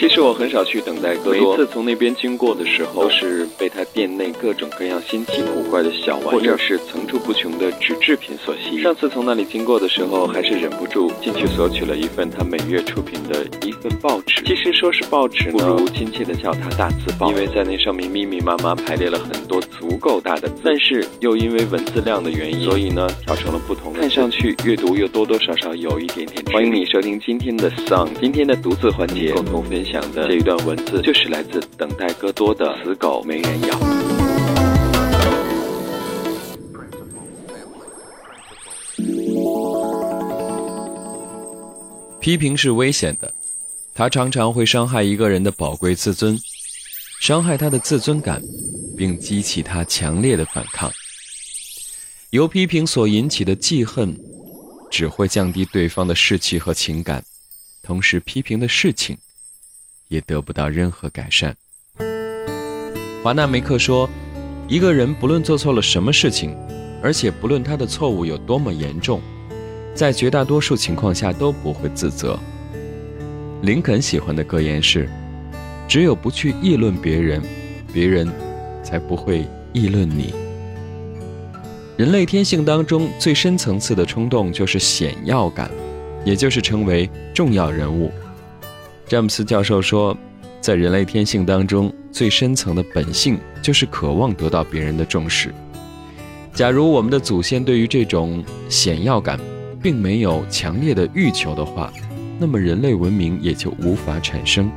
其实我很少去等待哥多，每一次从那边经过的时候，都是被他店内各种各样新奇古怪的小玩意，或者是层出不穷的纸制品所吸引。上次从那里经过的时候，还是忍不住进去索取了一份他每月出品的一份报纸。其实说是报纸，不如亲切的叫它大字报，因为在那上面密密麻麻排列了很多足够大的字，但是又因为文字量的原因，所以呢调成了不同的，看上去阅读又多多少少有一点点。欢迎你收听今天的 Song，今天的读字环节，共同分享讲的这一段文字就是来自等待戈多的《死狗没人咬》。批评是危险的，它常常会伤害一个人的宝贵自尊，伤害他的自尊感，并激起他强烈的反抗。由批评所引起的记恨，只会降低对方的士气和情感，同时批评的事情也得不到任何改善。华纳梅克说：“一个人不论做错了什么事情，而且不论他的错误有多么严重。”在绝大多数情况下都不会自责。林肯喜欢的格言是：“只有不去议论别人，别人才不会议论你。”人类天性当中最深层次的冲动就是显要感，也就是成为重要人物。詹姆斯教授说，在人类天性当中最深层的本性就是渴望得到别人的重视。假如我们的祖先对于这种显要感，并没有强烈的欲求的话，那么人类文明也就无法产生，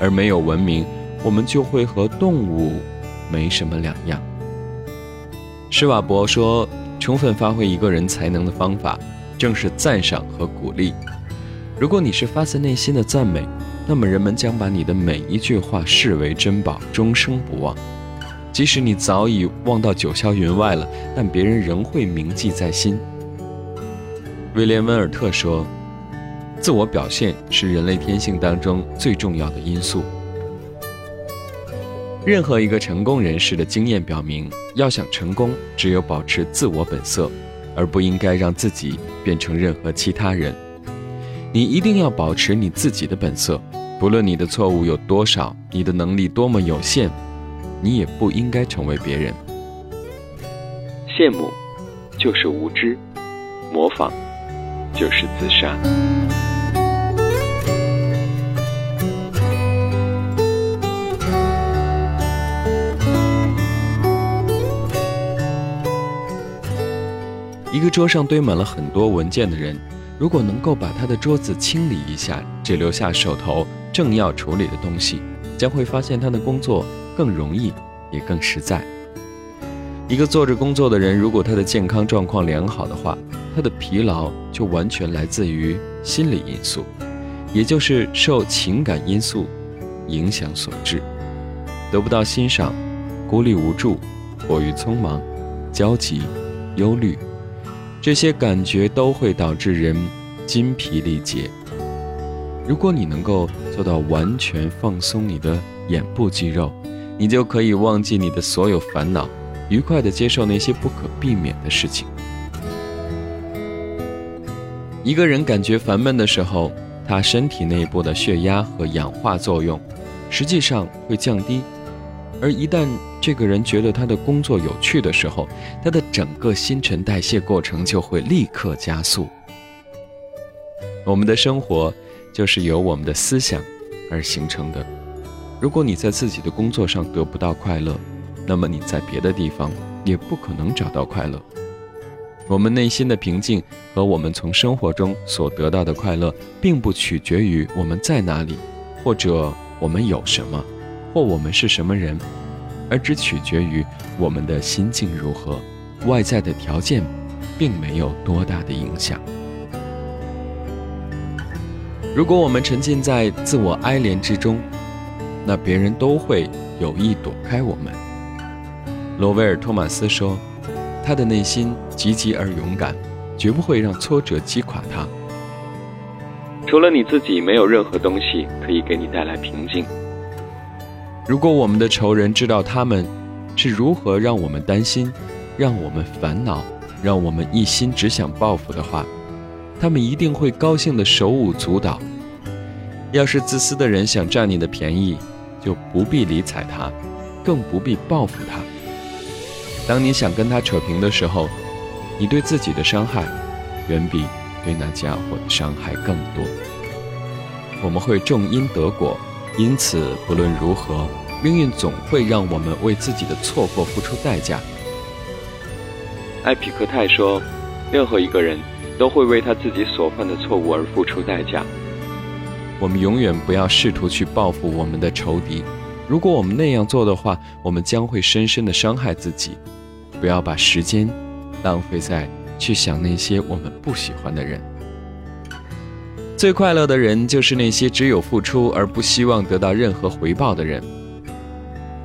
而没有文明，我们就会和动物没什么两样。施瓦伯说：“充分发挥一个人才能的方法，正是赞赏和鼓励。如果你是发自内心的赞美，那么人们将把你的每一句话视为珍宝，终生不忘。即使你早已忘到九霄云外了，但别人仍会铭记在心。”威廉·温尔特说：“自我表现是人类天性当中最重要的因素。任何一个成功人士的经验表明，要想成功，只有保持自我本色，而不应该让自己变成任何其他人。你一定要保持你自己的本色，不论你的错误有多少，你的能力多么有限，你也不应该成为别人。羡慕就是无知，模仿。”就是自杀。一个桌上堆满了很多文件的人，如果能够把他的桌子清理一下，只留下手头正要处理的东西，将会发现他的工作更容易，也更实在。一个坐着工作的人，如果他的健康状况良好的话，他的疲劳就完全来自于心理因素，也就是受情感因素影响所致。得不到欣赏，孤立无助，过于匆忙，焦急，忧虑，这些感觉都会导致人筋疲力竭。如果你能够做到完全放松你的眼部肌肉，你就可以忘记你的所有烦恼。愉快地接受那些不可避免的事情。一个人感觉烦闷的时候，他身体内部的血压和氧化作用实际上会降低；而一旦这个人觉得他的工作有趣的时候，他的整个新陈代谢过程就会立刻加速。我们的生活就是由我们的思想而形成的。如果你在自己的工作上得不到快乐，那么你在别的地方也不可能找到快乐。我们内心的平静和我们从生活中所得到的快乐，并不取决于我们在哪里，或者我们有什么，或我们是什么人，而只取决于我们的心境如何。外在的条件，并没有多大的影响。如果我们沉浸在自我哀怜之中，那别人都会有意躲开我们。罗威尔·托马斯说：“他的内心积极而勇敢，绝不会让挫折击垮他。除了你自己，没有任何东西可以给你带来平静。如果我们的仇人知道他们是如何让我们担心、让我们烦恼、让我们一心只想报复的话，他们一定会高兴的手舞足蹈。要是自私的人想占你的便宜，就不必理睬他，更不必报复他。当你想跟他扯平的时候，你对自己的伤害，远比对那家伙的伤害更多。我们会种因得果，因此不论如何，命运总会让我们为自己的错过付出代价。艾皮克泰说：“任何一个人都会为他自己所犯的错误而付出代价。我们永远不要试图去报复我们的仇敌。如果我们那样做的话，我们将会深深的伤害自己。不要把时间。”浪费在去想那些我们不喜欢的人。最快乐的人就是那些只有付出而不希望得到任何回报的人。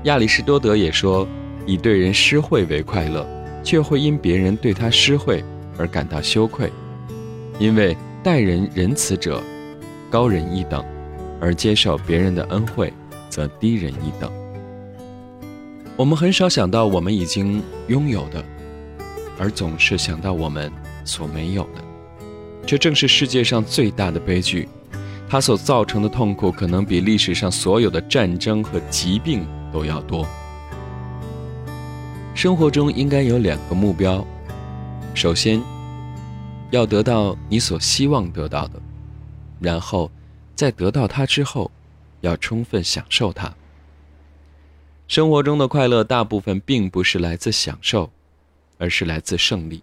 亚里士多德也说：“以对人施惠为快乐，却会因别人对他施惠而感到羞愧，因为待人仁慈者高人一等，而接受别人的恩惠则低人一等。”我们很少想到我们已经拥有的。而总是想到我们所没有的，这正是世界上最大的悲剧。它所造成的痛苦，可能比历史上所有的战争和疾病都要多。生活中应该有两个目标：首先，要得到你所希望得到的；然后，在得到它之后，要充分享受它。生活中的快乐，大部分并不是来自享受。而是来自胜利。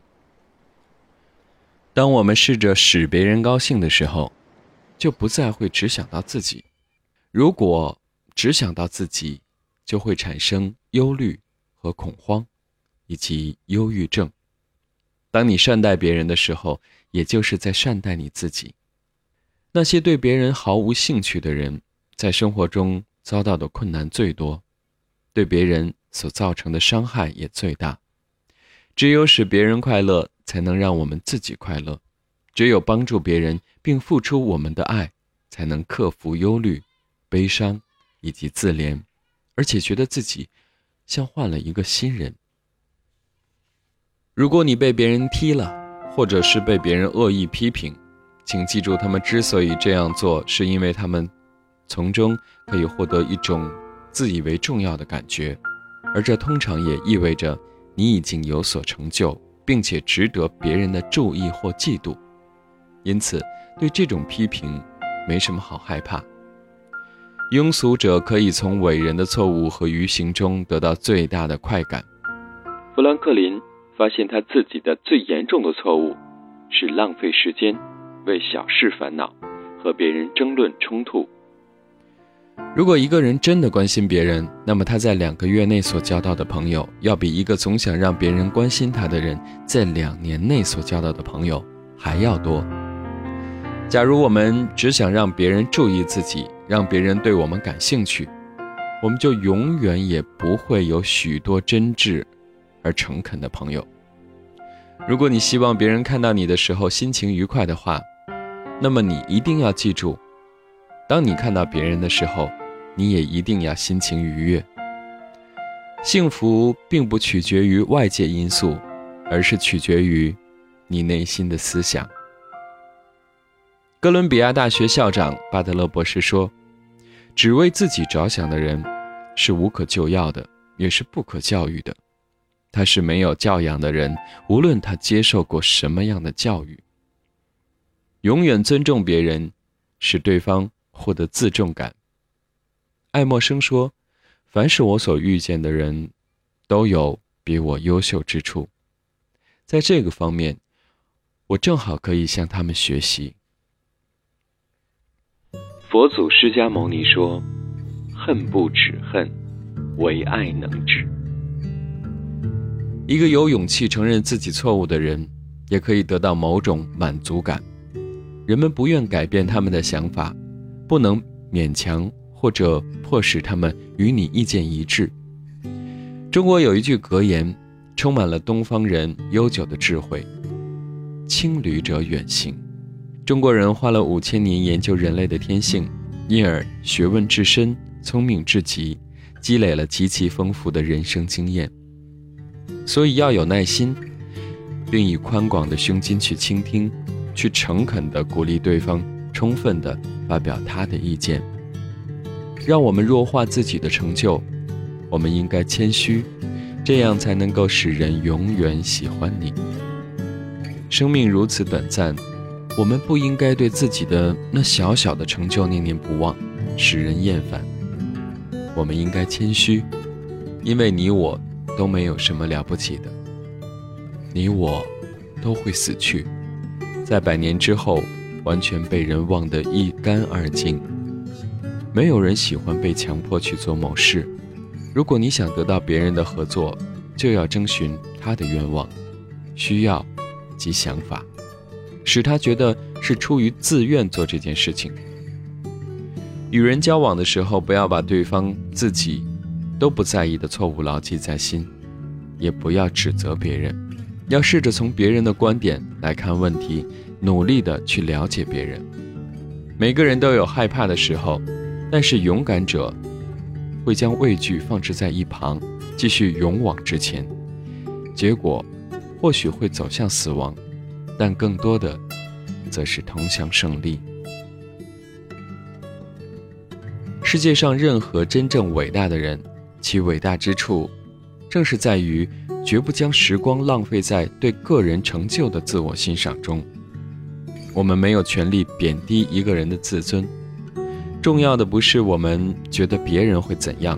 当我们试着使别人高兴的时候，就不再会只想到自己。如果只想到自己，就会产生忧虑和恐慌，以及忧郁症。当你善待别人的时候，也就是在善待你自己。那些对别人毫无兴趣的人，在生活中遭到的困难最多，对别人所造成的伤害也最大。只有使别人快乐，才能让我们自己快乐；只有帮助别人并付出我们的爱，才能克服忧虑、悲伤以及自怜，而且觉得自己像换了一个新人。如果你被别人踢了，或者是被别人恶意批评，请记住，他们之所以这样做，是因为他们从中可以获得一种自以为重要的感觉，而这通常也意味着。你已经有所成就，并且值得别人的注意或嫉妒，因此对这种批评没什么好害怕。庸俗者可以从伟人的错误和愚行中得到最大的快感。富兰克林发现他自己的最严重的错误是浪费时间，为小事烦恼，和别人争论冲突。如果一个人真的关心别人，那么他在两个月内所交到的朋友，要比一个总想让别人关心他的人在两年内所交到的朋友还要多。假如我们只想让别人注意自己，让别人对我们感兴趣，我们就永远也不会有许多真挚而诚恳的朋友。如果你希望别人看到你的时候心情愉快的话，那么你一定要记住。当你看到别人的时候，你也一定要心情愉悦。幸福并不取决于外界因素，而是取决于你内心的思想。哥伦比亚大学校长巴德勒博士说：“只为自己着想的人，是无可救药的，也是不可教育的。他是没有教养的人，无论他接受过什么样的教育。永远尊重别人，使对方。”获得自重感。爱默生说：“凡是我所遇见的人，都有比我优秀之处，在这个方面，我正好可以向他们学习。”佛祖释迦牟尼说：“恨不止恨，唯爱能止。”一个有勇气承认自己错误的人，也可以得到某种满足感。人们不愿改变他们的想法。不能勉强或者迫使他们与你意见一致。中国有一句格言，充满了东方人悠久的智慧：“轻旅者远行。”中国人花了五千年研究人类的天性，因而学问至深，聪明至极，积累了极其丰富的人生经验。所以要有耐心，并以宽广的胸襟去倾听，去诚恳地鼓励对方。充分地发表他的意见。让我们弱化自己的成就，我们应该谦虚，这样才能够使人永远喜欢你。生命如此短暂，我们不应该对自己的那小小的成就念念不忘，使人厌烦。我们应该谦虚，因为你我都没有什么了不起的。你我都会死去，在百年之后，完全被人忘得一干二净。没有人喜欢被强迫去做某事。如果你想得到别人的合作，就要征询他的愿望、需要及想法，使他觉得是出于自愿做这件事情。与人交往的时候，不要把对方自己都不在意的错误牢记在心，也不要指责别人，要试着从别人的观点来看问题，努力的去了解别人。每个人都有害怕的时候。但是勇敢者会将畏惧放置在一旁，继续勇往直前。结果或许会走向死亡，但更多的则是通向胜利。世界上任何真正伟大的人，其伟大之处，正是在于绝不将时光浪费在对个人成就的自我欣赏中。我们没有权利贬低一个人的自尊。重要的不是我们觉得别人会怎样，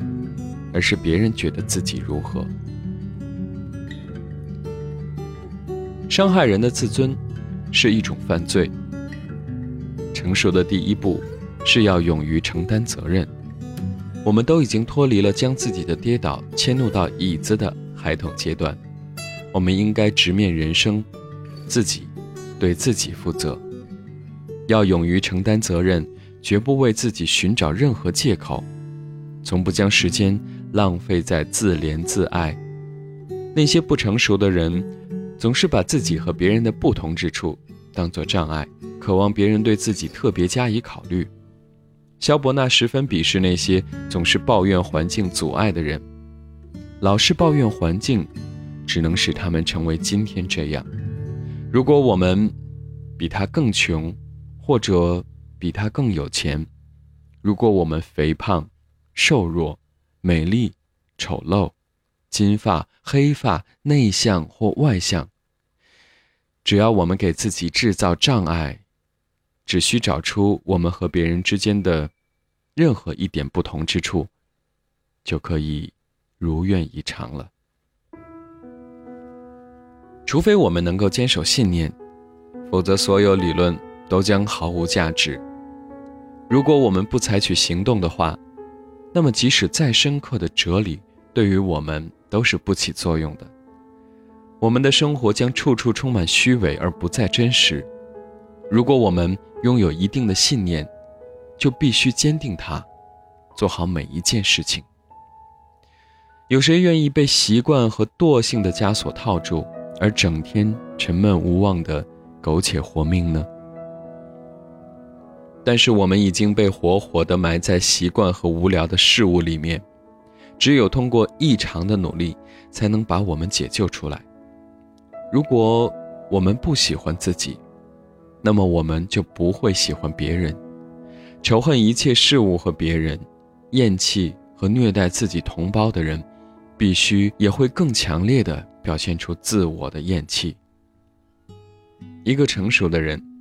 而是别人觉得自己如何。伤害人的自尊是一种犯罪。成熟的第一步是要勇于承担责任。我们都已经脱离了将自己的跌倒迁怒到椅子的孩童阶段，我们应该直面人生，自己对自己负责，要勇于承担责任。绝不为自己寻找任何借口，从不将时间浪费在自怜自爱。那些不成熟的人，总是把自己和别人的不同之处当作障碍，渴望别人对自己特别加以考虑。萧伯纳十分鄙视那些总是抱怨环境阻碍的人，老是抱怨环境，只能使他们成为今天这样。如果我们比他更穷，或者……比他更有钱。如果我们肥胖、瘦弱、美丽、丑陋、金发、黑发、内向或外向，只要我们给自己制造障碍，只需找出我们和别人之间的任何一点不同之处，就可以如愿以偿了。除非我们能够坚守信念，否则所有理论都将毫无价值。如果我们不采取行动的话，那么即使再深刻的哲理，对于我们都是不起作用的。我们的生活将处处充满虚伪而不再真实。如果我们拥有一定的信念，就必须坚定它，做好每一件事情。有谁愿意被习惯和惰性的枷锁套住，而整天沉闷无望的苟且活命呢？但是我们已经被活活地埋在习惯和无聊的事物里面，只有通过异常的努力，才能把我们解救出来。如果我们不喜欢自己，那么我们就不会喜欢别人，仇恨一切事物和别人，厌弃和虐待自己同胞的人，必须也会更强烈地表现出自我的厌弃。一个成熟的人。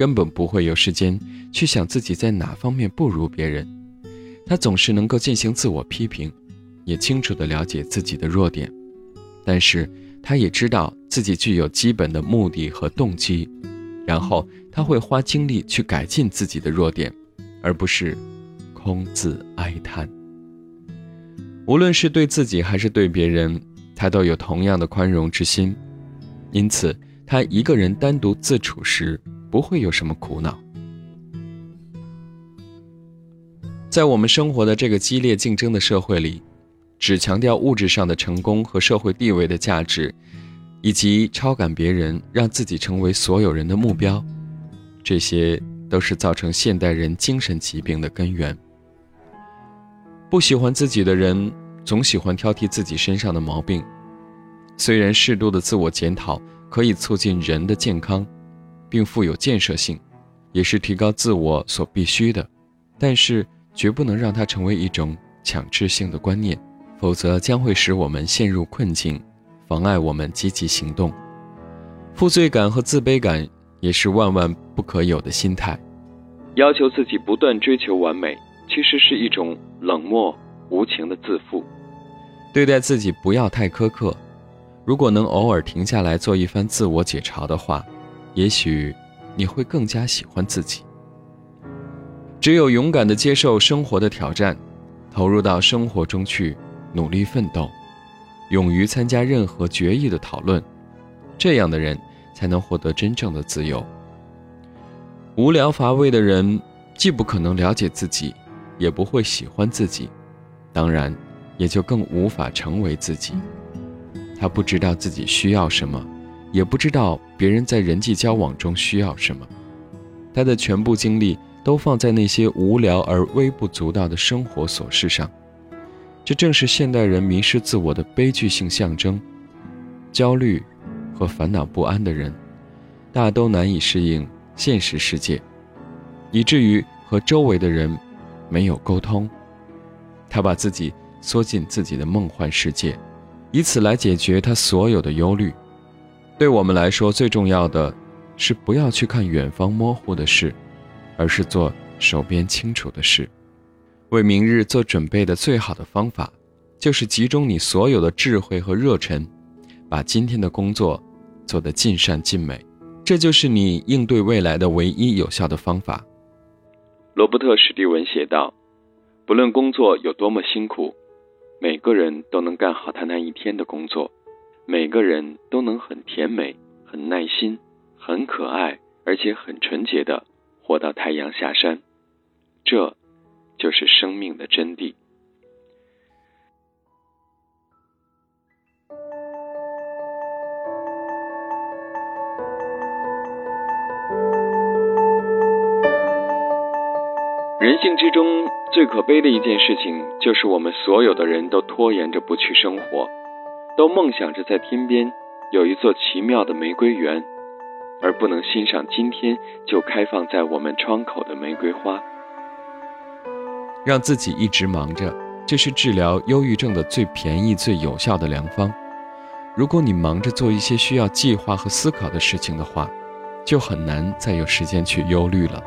根本不会有时间去想自己在哪方面不如别人，他总是能够进行自我批评，也清楚地了解自己的弱点，但是他也知道自己具有基本的目的和动机，然后他会花精力去改进自己的弱点，而不是空自哀叹。无论是对自己还是对别人，他都有同样的宽容之心，因此他一个人单独自处时。不会有什么苦恼。在我们生活的这个激烈竞争的社会里，只强调物质上的成功和社会地位的价值，以及超赶别人，让自己成为所有人的目标，这些都是造成现代人精神疾病的根源。不喜欢自己的人，总喜欢挑剔自己身上的毛病。虽然适度的自我检讨可以促进人的健康。并富有建设性，也是提高自我所必须的，但是绝不能让它成为一种强制性的观念，否则将会使我们陷入困境，妨碍我们积极行动。负罪感和自卑感也是万万不可有的心态。要求自己不断追求完美，其实是一种冷漠无情的自负。对待自己不要太苛刻。如果能偶尔停下来做一番自我解嘲的话，也许你会更加喜欢自己。只有勇敢地接受生活的挑战，投入到生活中去努力奋斗，勇于参加任何决议的讨论，这样的人才能获得真正的自由。无聊乏味的人，既不可能了解自己，也不会喜欢自己，当然，也就更无法成为自己。他不知道自己需要什么，也不知道别人在人际交往中需要什么。他的全部精力都放在那些无聊而微不足道的生活琐事上，这正是现代人迷失自我的悲剧性象征。焦虑和烦恼不安的人，大都难以适应。现实世界，以至于和周围的人没有沟通。他把自己缩进自己的梦幻世界，以此来解决他所有的忧虑。对我们来说，最重要的是不要去看远方模糊的事，而是做手边清楚的事。为明日做准备的最好的方法，就是集中你所有的智慧和热忱，把今天的工作做得尽善尽美。这就是你应对未来的唯一有效的方法。罗伯特·史蒂文写道：“不论工作有多么辛苦，每个人都能干好他那一天的工作，每个人都能很甜美、很耐心、很可爱，而且很纯洁的活到太阳下山。这，就是生命的真谛。”人性之中最可悲的一件事情，就是我们所有的人都拖延着不去生活，都梦想着在天边有一座奇妙的玫瑰园，而不能欣赏今天就开放在我们窗口的玫瑰花。让自己一直忙着，这是治疗忧郁症的最便宜、最有效的良方。如果你忙着做一些需要计划和思考的事情的话，就很难再有时间去忧虑了。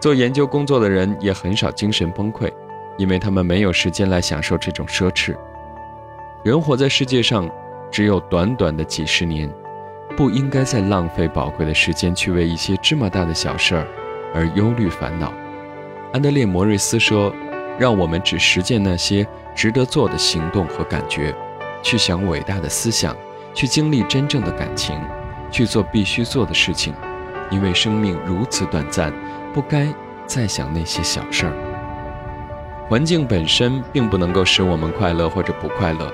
做研究工作的人也很少精神崩溃，因为他们没有时间来享受这种奢侈。人活在世界上，只有短短的几十年，不应该再浪费宝贵的时间去为一些芝麻大的小事儿而忧虑烦恼。安德烈·摩瑞斯说：“让我们只实践那些值得做的行动和感觉，去想伟大的思想，去经历真正的感情，去做必须做的事情，因为生命如此短暂。”不该再想那些小事儿。环境本身并不能够使我们快乐或者不快乐，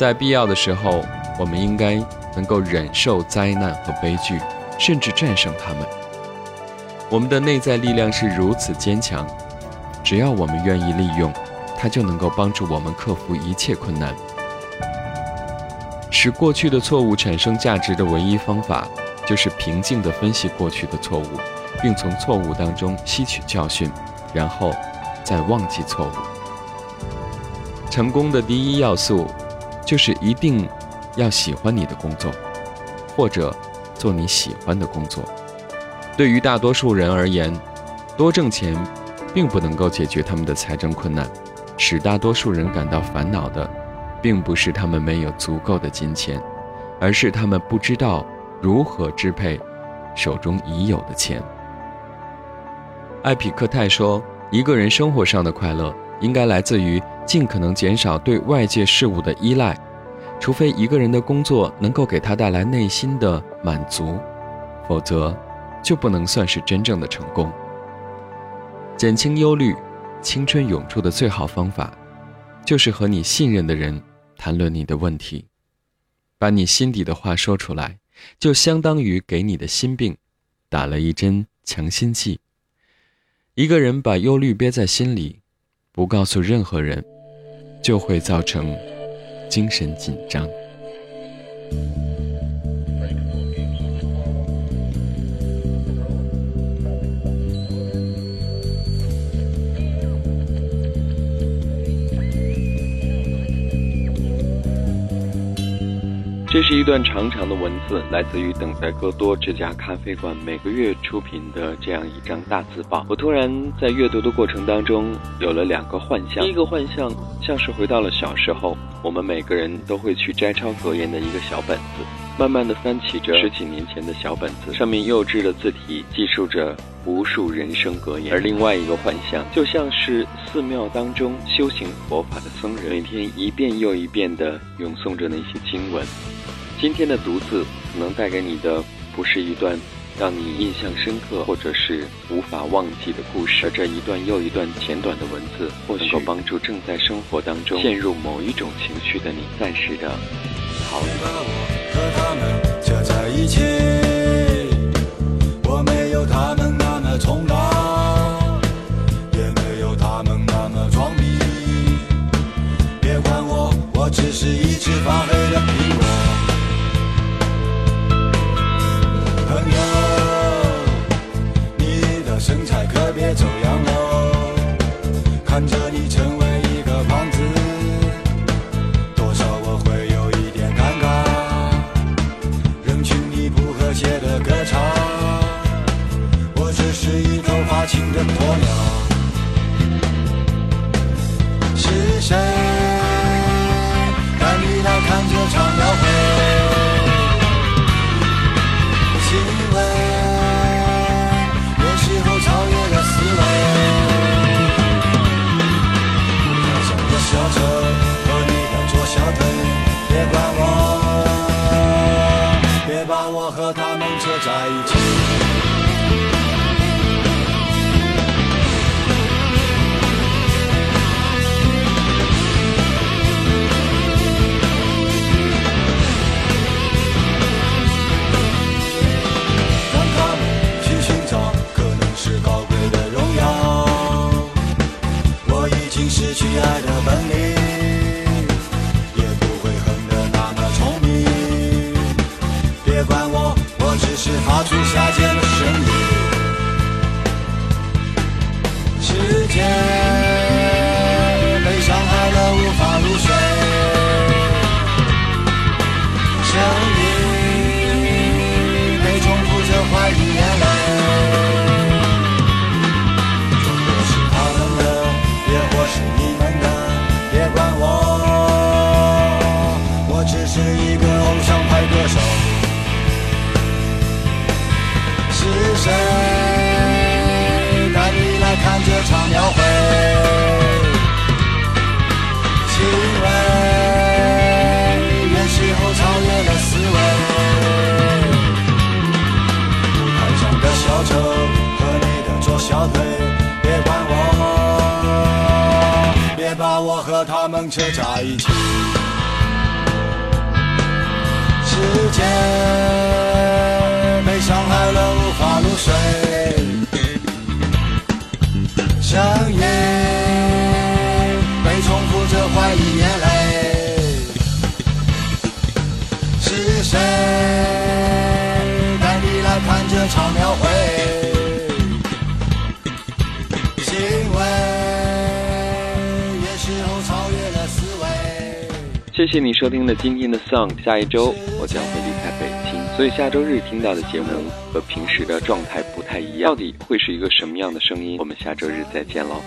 在必要的时候，我们应该能够忍受灾难和悲剧，甚至战胜它们。我们的内在力量是如此坚强，只要我们愿意利用，它就能够帮助我们克服一切困难。使过去的错误产生价值的唯一方法，就是平静地分析过去的错误。并从错误当中吸取教训，然后再忘记错误。成功的第一要素就是一定要喜欢你的工作，或者做你喜欢的工作。对于大多数人而言，多挣钱并不能够解决他们的财政困难。使大多数人感到烦恼的，并不是他们没有足够的金钱，而是他们不知道如何支配手中已有的钱。艾匹克泰说：“一个人生活上的快乐，应该来自于尽可能减少对外界事物的依赖，除非一个人的工作能够给他带来内心的满足，否则就不能算是真正的成功。减轻忧虑、青春永驻的最好方法，就是和你信任的人谈论你的问题，把你心底的话说出来，就相当于给你的心病打了一针强心剂。”一个人把忧虑憋在心里，不告诉任何人，就会造成精神紧张。这是一段长长的文字，来自于等待戈多这家咖啡馆每个月出品的这样一张大字报。我突然在阅读的过程当中有了两个幻象，第一个幻象像是回到了小时候，我们每个人都会去摘抄格言的一个小本子，慢慢的翻起着十几年前的小本子，上面幼稚的字体记述着无数人生格言。而另外一个幻象，就像是寺庙当中修行佛法的僧人，每天一遍又一遍的咏诵着那些经文。今天的独自可能带给你的不是一段让你印象深刻或者是无法忘记的故事，而这一段又一段简短的文字，或许能够帮助正在生活当中陷入某一种情绪的你暂时的逃离。和他们扯在一起，我没有他们那么冲浪，也没有他们那么装逼。别管我，我只是一只发黑的苹果。把我和他们扯在一起。让他们去寻找可能是高贵的荣耀。我已经失去爱的是发出下贱的声音。世界被伤害了，无法的左小腿，别管我，别把我和他们扯在一起。世界被伤害了，无法入睡。声音被重复着怀疑眼泪。是谁带你来看这场庙会？谢谢你收听了今天的 Song，下一周我将会离开北京，所以下周日听到的节目和平时的状态不太一样，到底会是一个什么样的声音？我们下周日再见喽。